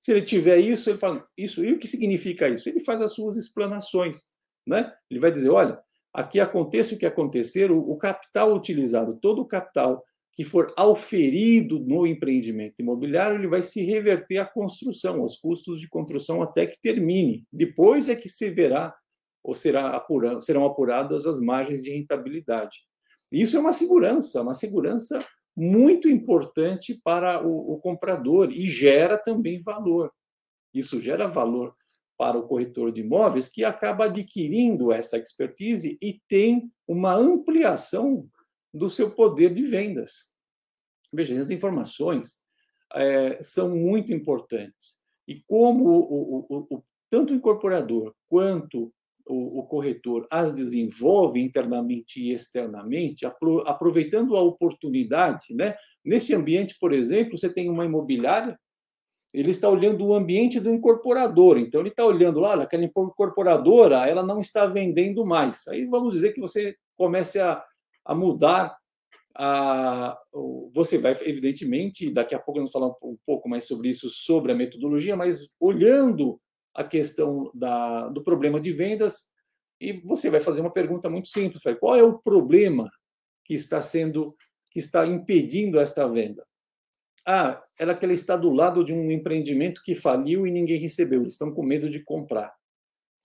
Se ele tiver isso, ele fala isso. E o que significa isso? Ele faz as suas explanações, né? Ele vai dizer, olha, aqui aconteça o que acontecer, o, o capital utilizado, todo o capital que for auferido no empreendimento imobiliário, ele vai se reverter à construção, aos custos de construção até que termine. Depois é que se verá ou será serão apuradas as margens de rentabilidade. Isso é uma segurança, uma segurança muito importante para o, o comprador e gera também valor. Isso gera valor para o corretor de imóveis que acaba adquirindo essa expertise e tem uma ampliação do seu poder de vendas. Veja, essas informações é, são muito importantes. E como o, o, o, tanto o incorporador quanto o, o, corretor as desenvolve internamente e externamente, aproveitando a oportunidade, né? Nesse ambiente, por exemplo, você tem uma imobiliária, ele está olhando o ambiente do incorporador, então ele está olhando lá, aquela incorporadora, ela não está vendendo mais. Aí vamos dizer que você comece a, a mudar a, você vai, evidentemente, daqui a pouco vamos falar um pouco mais sobre isso, sobre a metodologia, mas olhando a questão da, do problema de vendas e você vai fazer uma pergunta muito simples: qual é o problema que está sendo que está impedindo esta venda? Ah, ela que ela está do lado de um empreendimento que faliu e ninguém recebeu, eles estão com medo de comprar.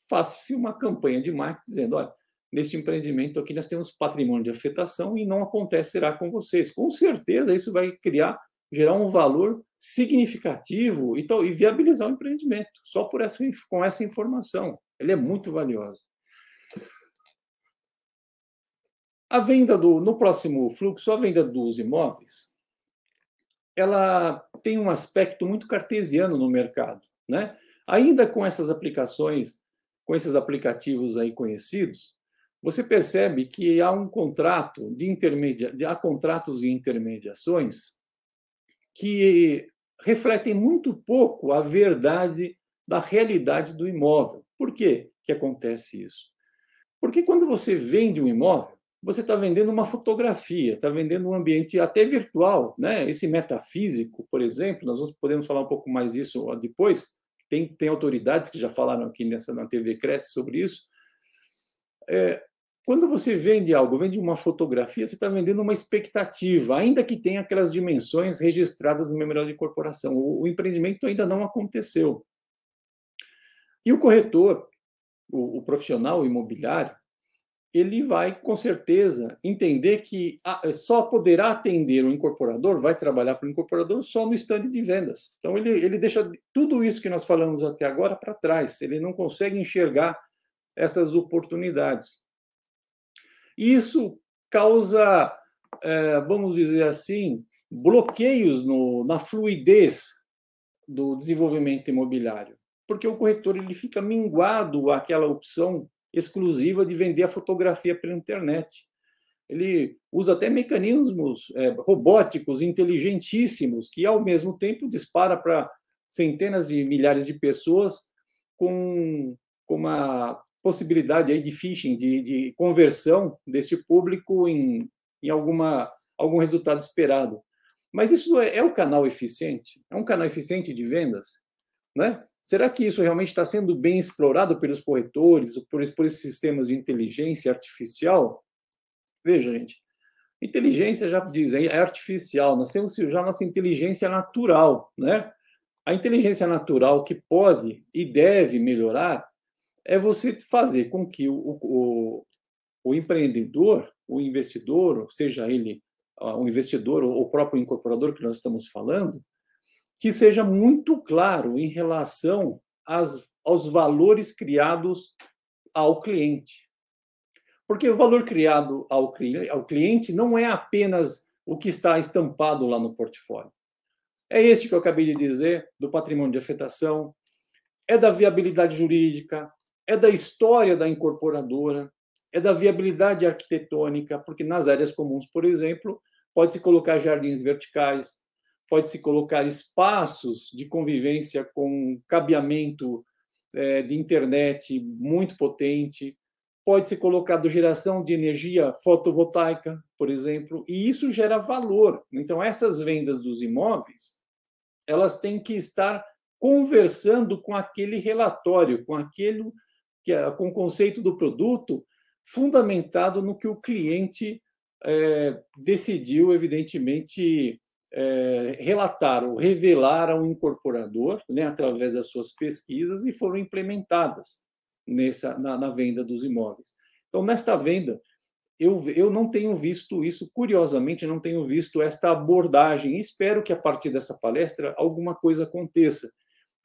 faça-se uma campanha de marketing dizendo, olha, neste empreendimento aqui nós temos patrimônio de afetação e não acontecerá com vocês. Com certeza isso vai criar, gerar um valor significativo e, e viabilizar o empreendimento, só por essa, com essa informação. Ele é muito valiosa. A venda do, no próximo fluxo, a venda dos imóveis, ela tem um aspecto muito cartesiano no mercado, né? Ainda com essas aplicações, com esses aplicativos aí conhecidos, você percebe que há um contrato de intermedia, há contratos de intermediações que refletem muito pouco a verdade da realidade do imóvel. Por que que acontece isso? Porque quando você vende um imóvel, você está vendendo uma fotografia, está vendendo um ambiente até virtual, né? Esse metafísico, por exemplo, nós podemos falar um pouco mais disso depois. Tem, tem autoridades que já falaram aqui nessa na TV Cresce sobre isso. É, quando você vende algo, vende uma fotografia, você está vendendo uma expectativa, ainda que tenha aquelas dimensões registradas no memorial de incorporação. O, o empreendimento ainda não aconteceu. E o corretor, o, o profissional imobiliário, ele vai, com certeza, entender que só poderá atender o incorporador, vai trabalhar para o incorporador só no estande de vendas. Então, ele, ele deixa tudo isso que nós falamos até agora para trás, ele não consegue enxergar essas oportunidades. Isso causa, é, vamos dizer assim, bloqueios no, na fluidez do desenvolvimento imobiliário, porque o corretor ele fica minguado àquela opção exclusiva de vender a fotografia pela internet. Ele usa até mecanismos é, robóticos inteligentíssimos que, ao mesmo tempo, dispara para centenas de milhares de pessoas com, com uma possibilidade aí de phishing, de, de conversão deste público em, em alguma, algum resultado esperado. Mas isso é, é o canal eficiente? É um canal eficiente de vendas? Né? Será que isso realmente está sendo bem explorado pelos corretores, por, por esses sistemas de inteligência artificial? Veja, gente, inteligência já diz, é artificial, nós temos já nossa inteligência natural, né? A inteligência natural que pode e deve melhorar é você fazer com que o, o, o empreendedor, o investidor, seja ele o investidor ou o próprio incorporador que nós estamos falando, que seja muito claro em relação às, aos valores criados ao cliente. Porque o valor criado ao, ao cliente não é apenas o que está estampado lá no portfólio. É este que eu acabei de dizer, do patrimônio de afetação, é da viabilidade jurídica, é da história da incorporadora, é da viabilidade arquitetônica, porque nas áreas comuns, por exemplo, pode-se colocar jardins verticais, pode-se colocar espaços de convivência com cabeamento é, de internet muito potente, pode-se colocar geração de energia fotovoltaica, por exemplo, e isso gera valor. Então, essas vendas dos imóveis, elas têm que estar conversando com aquele relatório, com aquele que é, com o conceito do produto fundamentado no que o cliente é, decidiu, evidentemente, é, relataram, revelaram ao incorporador, né, através das suas pesquisas, e foram implementadas nessa, na, na venda dos imóveis. Então, nesta venda, eu, eu não tenho visto isso, curiosamente, não tenho visto esta abordagem. Espero que a partir dessa palestra alguma coisa aconteça,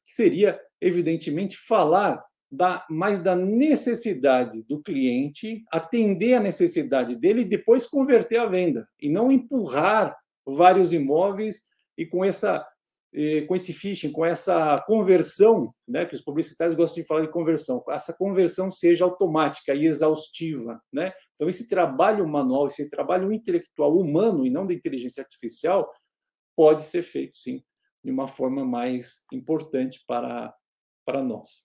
que seria, evidentemente, falar da, mais da necessidade do cliente, atender a necessidade dele e depois converter a venda, e não empurrar vários imóveis e com essa com esse phishing, com essa conversão, né, que os publicitários gostam de falar de conversão, essa conversão seja automática e exaustiva, né? Então esse trabalho manual, esse trabalho intelectual humano e não da inteligência artificial pode ser feito sim de uma forma mais importante para para nós.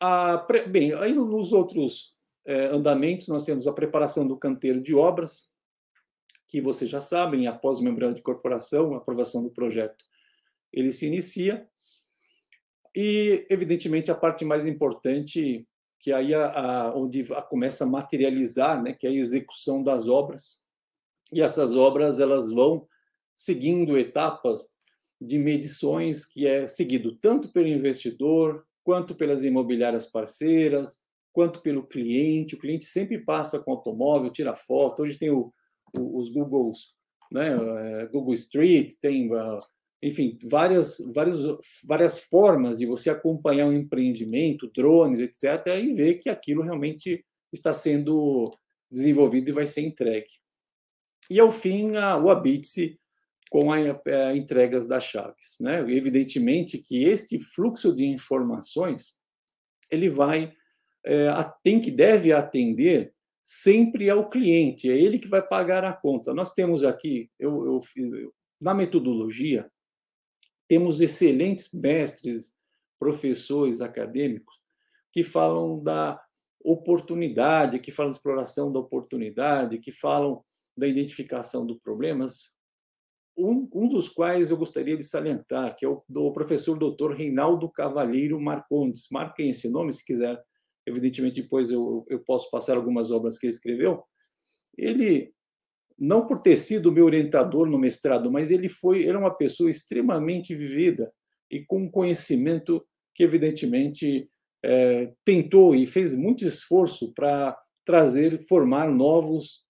Ah, bem, aí nos outros é, andamentos nós temos a preparação do canteiro de obras, que vocês já sabem, após o membrana de incorporação, a aprovação do projeto, ele se inicia. E, evidentemente, a parte mais importante, que aí a, a, onde a, começa a materializar, né, que é a execução das obras. E essas obras elas vão seguindo etapas de medições que é seguido tanto pelo investidor quanto pelas imobiliárias parceiras, quanto pelo cliente. O cliente sempre passa com automóvel, tira foto. Hoje tem o, o, os Googles, né? É, Google Street, tem, ah, enfim, várias, várias, várias formas de você acompanhar um empreendimento, drones, etc., e ver que aquilo realmente está sendo desenvolvido e vai ser entregue. E, ao fim, a, o Abitse com as entregas das chaves. Né? Evidentemente que este fluxo de informações ele vai é, tem que deve atender sempre ao cliente, é ele que vai pagar a conta. Nós temos aqui, eu, eu, eu na metodologia, temos excelentes mestres, professores acadêmicos que falam da oportunidade, que falam de exploração da oportunidade, que falam da identificação dos problemas, um, um dos quais eu gostaria de salientar, que é o do professor doutor Reinaldo Cavalheiro Marcondes. Marquem esse nome se quiser. Evidentemente, depois eu, eu posso passar algumas obras que ele escreveu. Ele, não por ter sido meu orientador no mestrado, mas ele foi, era uma pessoa extremamente vivida e com conhecimento que, evidentemente, é, tentou e fez muito esforço para trazer, formar novos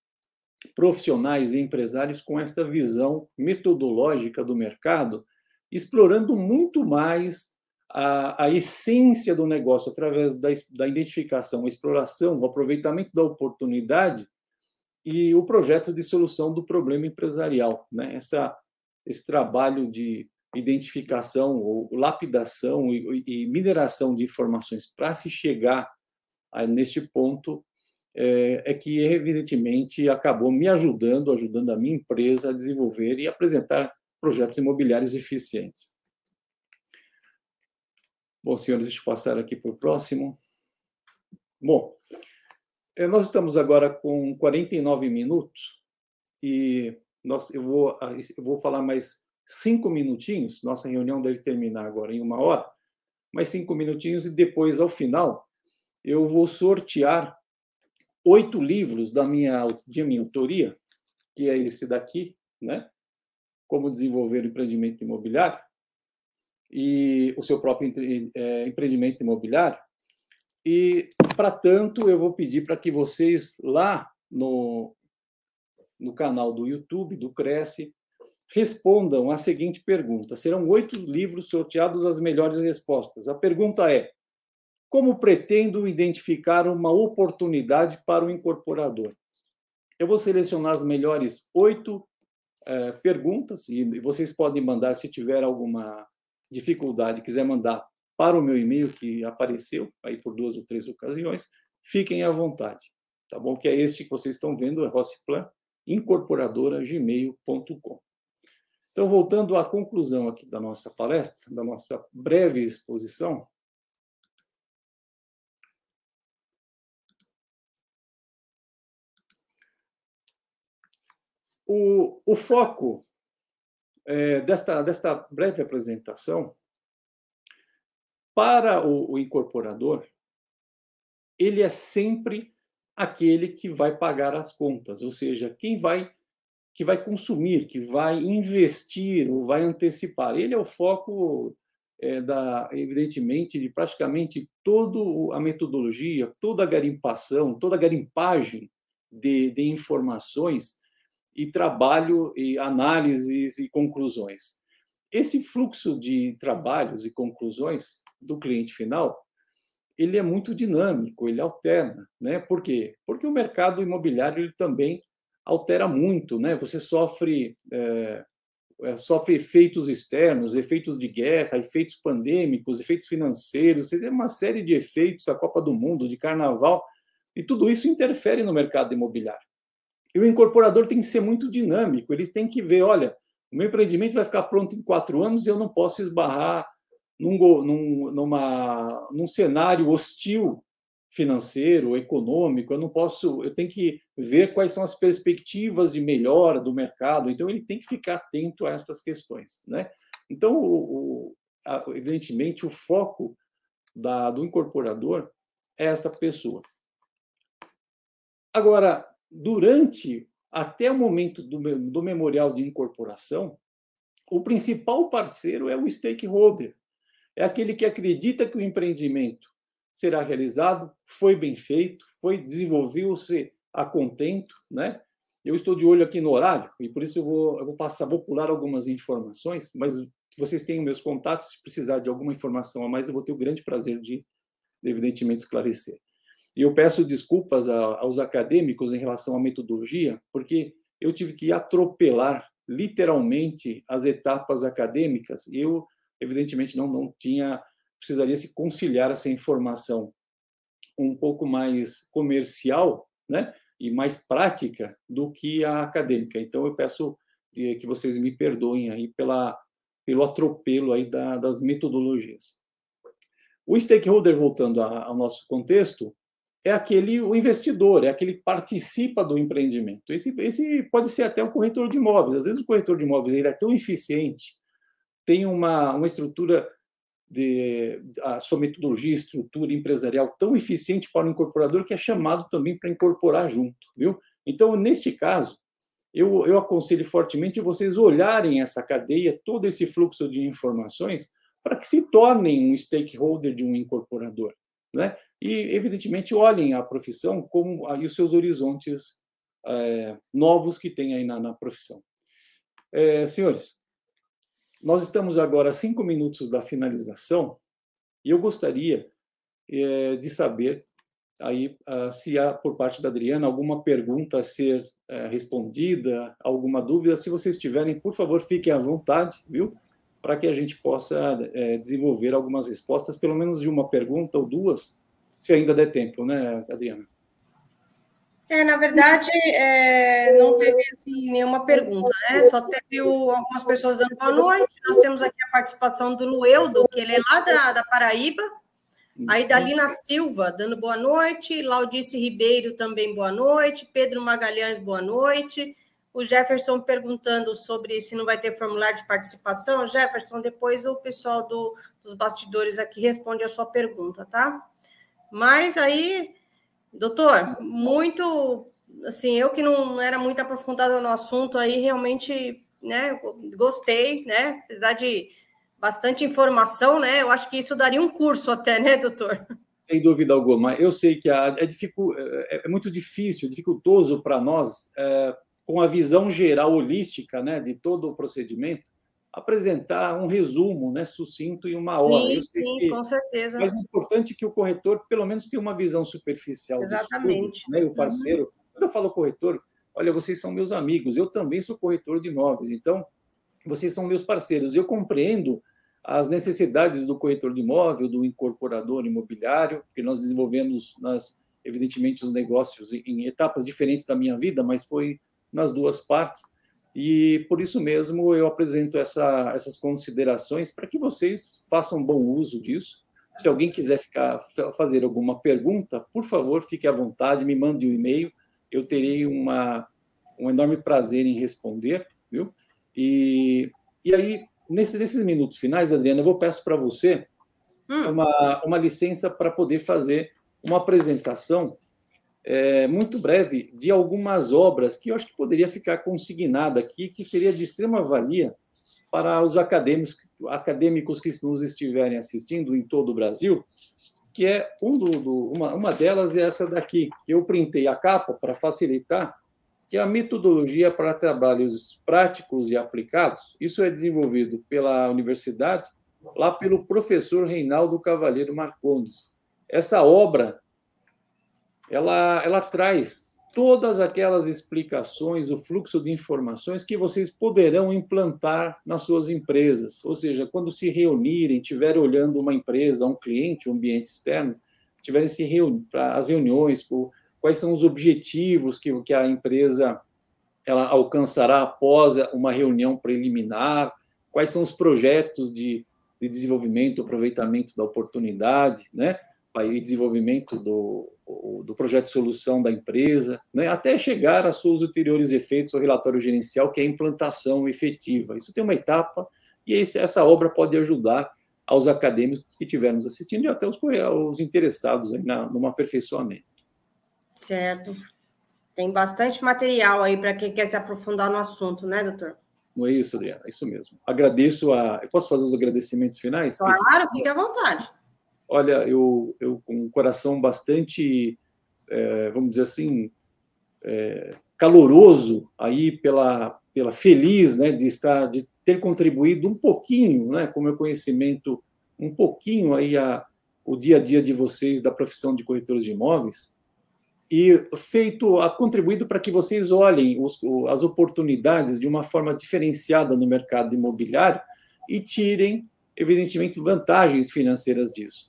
profissionais e empresários com esta visão metodológica do mercado, explorando muito mais a, a essência do negócio através da, da identificação, exploração, o aproveitamento da oportunidade e o projeto de solução do problema empresarial. Né? Essa, esse trabalho de identificação, ou lapidação e, e mineração de informações para se chegar a, neste ponto é, é que, evidentemente, acabou me ajudando, ajudando a minha empresa a desenvolver e apresentar projetos imobiliários eficientes. Bom, senhores, deixa eu passar aqui para o próximo. Bom, é, nós estamos agora com 49 minutos e nós, eu, vou, eu vou falar mais cinco minutinhos. Nossa reunião deve terminar agora em uma hora, mais cinco minutinhos e depois, ao final, eu vou sortear oito livros da minha, de minha autoria, que é esse daqui, né? Como desenvolver o empreendimento imobiliário e o seu próprio é, empreendimento imobiliário. E, para tanto, eu vou pedir para que vocês lá no, no canal do YouTube, do Cresce, respondam a seguinte pergunta. Serão oito livros sorteados as melhores respostas. A pergunta é: como pretendo identificar uma oportunidade para o incorporador? Eu vou selecionar as melhores oito é, perguntas e vocês podem mandar, se tiver alguma dificuldade, quiser mandar para o meu e-mail que apareceu aí por duas ou três ocasiões, fiquem à vontade, tá bom? Que é este que vocês estão vendo, é Rossiplan. Então, voltando à conclusão aqui da nossa palestra, da nossa breve exposição, O, o foco é, desta, desta breve apresentação, para o, o incorporador, ele é sempre aquele que vai pagar as contas, ou seja, quem vai que vai consumir, que vai investir ou vai antecipar. Ele é o foco é, da, evidentemente, de praticamente toda a metodologia, toda a garimpação, toda a garimpagem de, de informações e trabalho e análises e conclusões. Esse fluxo de trabalhos e conclusões do cliente final, ele é muito dinâmico, ele alterna, né? Por quê? Porque o mercado imobiliário ele também altera muito, né? Você sofre é, sofre efeitos externos, efeitos de guerra, efeitos pandêmicos, efeitos financeiros, você tem uma série de efeitos, a Copa do Mundo, de Carnaval, e tudo isso interfere no mercado imobiliário. E o incorporador tem que ser muito dinâmico, ele tem que ver, olha, o meu empreendimento vai ficar pronto em quatro anos e eu não posso esbarrar num, num, numa, num cenário hostil financeiro, econômico, eu não posso, eu tenho que ver quais são as perspectivas de melhora do mercado, então ele tem que ficar atento a essas questões, né? Então, o, o, evidentemente, o foco da, do incorporador é esta pessoa. Agora, durante até o momento do, do memorial de incorporação, o principal parceiro é o stakeholder. é aquele que acredita que o empreendimento será realizado, foi bem feito, foi desenvolveu-se a contento, né? Eu estou de olho aqui no horário e por isso eu vou, eu vou passar, vou pular algumas informações, mas vocês têm meus contatos, se precisar de alguma informação a mais, eu vou ter o grande prazer de, evidentemente, esclarecer. E eu peço desculpas a, aos acadêmicos em relação à metodologia, porque eu tive que atropelar literalmente as etapas acadêmicas. E eu, evidentemente, não, não tinha, precisaria se conciliar essa informação um pouco mais comercial, né? E mais prática do que a acadêmica. Então, eu peço que vocês me perdoem aí pela, pelo atropelo aí da, das metodologias. O stakeholder, voltando ao nosso contexto, é aquele o investidor, é aquele que participa do empreendimento. Esse, esse pode ser até o corretor de imóveis. Às vezes o corretor de imóveis ele é tão eficiente, tem uma, uma estrutura de a sua metodologia, estrutura empresarial tão eficiente para o incorporador que é chamado também para incorporar junto, viu? Então, neste caso, eu, eu aconselho fortemente vocês olharem essa cadeia, todo esse fluxo de informações, para que se tornem um stakeholder de um incorporador né? E, evidentemente, olhem a profissão como aí os seus horizontes é, novos que tem aí na, na profissão. É, senhores, nós estamos agora a cinco minutos da finalização e eu gostaria é, de saber aí uh, se há por parte da Adriana alguma pergunta a ser uh, respondida, alguma dúvida. Se vocês tiverem, por favor, fiquem à vontade, viu? Para que a gente possa é, desenvolver algumas respostas, pelo menos de uma pergunta ou duas, se ainda der tempo, né, Adriana? É, na verdade, é, não teve assim, nenhuma pergunta, né? Só teve o, algumas pessoas dando boa noite. Nós temos aqui a participação do Lueldo, que ele é lá da, da Paraíba. Aí Dalina Silva dando boa noite, Laudice Ribeiro também boa noite, Pedro Magalhães boa noite, o Jefferson perguntando sobre se não vai ter formulário de participação. Jefferson, depois o pessoal do, dos bastidores aqui responde a sua pergunta, tá? Mas aí, doutor, muito assim, eu que não era muito aprofundada no assunto aí, realmente, né, gostei, né? Apesar de bastante informação, né? Eu acho que isso daria um curso até, né, doutor? Sem dúvida alguma. Eu sei que a, é, dificu, é, é muito difícil, dificultoso para nós é, com a visão geral holística né, de todo o procedimento, apresentar um resumo né, sucinto em uma hora. Sim, sim, que, com certeza. Mas é importante que o corretor, pelo menos, tenha uma visão superficial Exatamente. Estudo, né, o parceiro. Uhum. Quando eu falo corretor, olha, vocês são meus amigos, eu também sou corretor de imóveis, então vocês são meus parceiros. Eu compreendo as necessidades do corretor de imóvel, do incorporador imobiliário, porque nós desenvolvemos, nós, evidentemente, os negócios em etapas diferentes da minha vida, mas foi nas duas partes. E por isso mesmo eu apresento essa, essas considerações para que vocês façam bom uso disso. Se alguém quiser ficar, fazer alguma pergunta, por favor, fique à vontade, me mande um e-mail. Eu terei uma, um enorme prazer em responder, viu? E, e aí, nesse, nesses minutos finais, Adriana, eu vou peço para você hum. uma, uma licença para poder fazer uma apresentação é, muito breve de algumas obras que eu acho que poderia ficar consignada aqui, que seria de extrema valia para os acadêmicos, acadêmicos que nos estiverem assistindo em todo o Brasil, que é um do, do, uma, uma delas é essa daqui, que eu printei a capa para facilitar, que é a metodologia para trabalhos práticos e aplicados. Isso é desenvolvido pela universidade, lá pelo professor Reinaldo Cavalheiro Marcondes. Essa obra ela, ela traz todas aquelas explicações, o fluxo de informações que vocês poderão implantar nas suas empresas. Ou seja, quando se reunirem, estiverem olhando uma empresa, um cliente, um ambiente externo, estiverem se para as reuniões, quais são os objetivos que, que a empresa ela alcançará após uma reunião preliminar, quais são os projetos de, de desenvolvimento, aproveitamento da oportunidade, né? E desenvolvimento do, do projeto de solução da empresa, né, até chegar aos seus ulteriores efeitos, o relatório gerencial, que é a implantação efetiva. Isso tem uma etapa, e essa obra pode ajudar aos acadêmicos que estivermos assistindo e até os, os interessados aí na, no aperfeiçoamento. Certo. Tem bastante material aí para quem quer se aprofundar no assunto, né, doutor? Não é isso, Adriana? É isso mesmo. Agradeço a. Eu posso fazer os agradecimentos finais? Claro, fique à vontade. Olha, eu, eu com um coração bastante, é, vamos dizer assim, é, caloroso aí pela, pela feliz, né, de estar, de ter contribuído um pouquinho, né, com meu conhecimento, um pouquinho aí a, o dia a dia de vocês da profissão de corretores de imóveis e feito, a contribuído para que vocês olhem os, as oportunidades de uma forma diferenciada no mercado imobiliário e tirem, evidentemente, vantagens financeiras disso.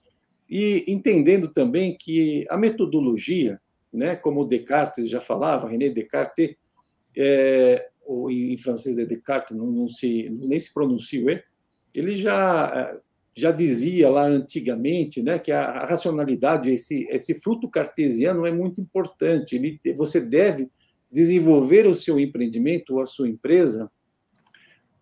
E entendendo também que a metodologia, né, como Descartes já falava, René Descartes, é, ou em francês é Descartes, não, não se, nem se pronuncia, ele já já dizia lá antigamente, né, que a racionalidade, esse esse fruto cartesiano é muito importante. Ele, você deve desenvolver o seu empreendimento ou a sua empresa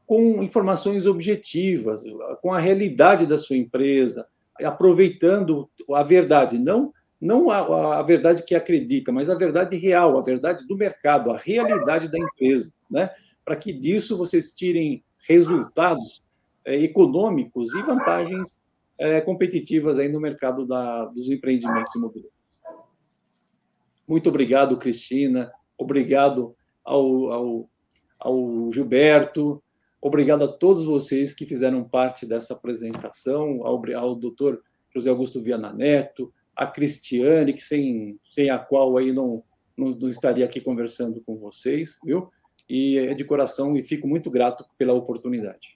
com informações objetivas, com a realidade da sua empresa, aproveitando a verdade, não não a, a, verdade que acredita, mas a verdade real, a verdade do mercado, a realidade da empresa, né? Para que disso vocês tirem resultados é, econômicos e vantagens é, competitivas aí no mercado da, dos empreendimentos imobiliários. Muito obrigado, Cristina. Obrigado ao, ao, ao Gilberto. Obrigado a todos vocês que fizeram parte dessa apresentação, ao, ao doutor José Augusto Viana Neto, a Cristiane, que sem, sem a qual aí não, não, não estaria aqui conversando com vocês, viu? E é de coração e fico muito grato pela oportunidade.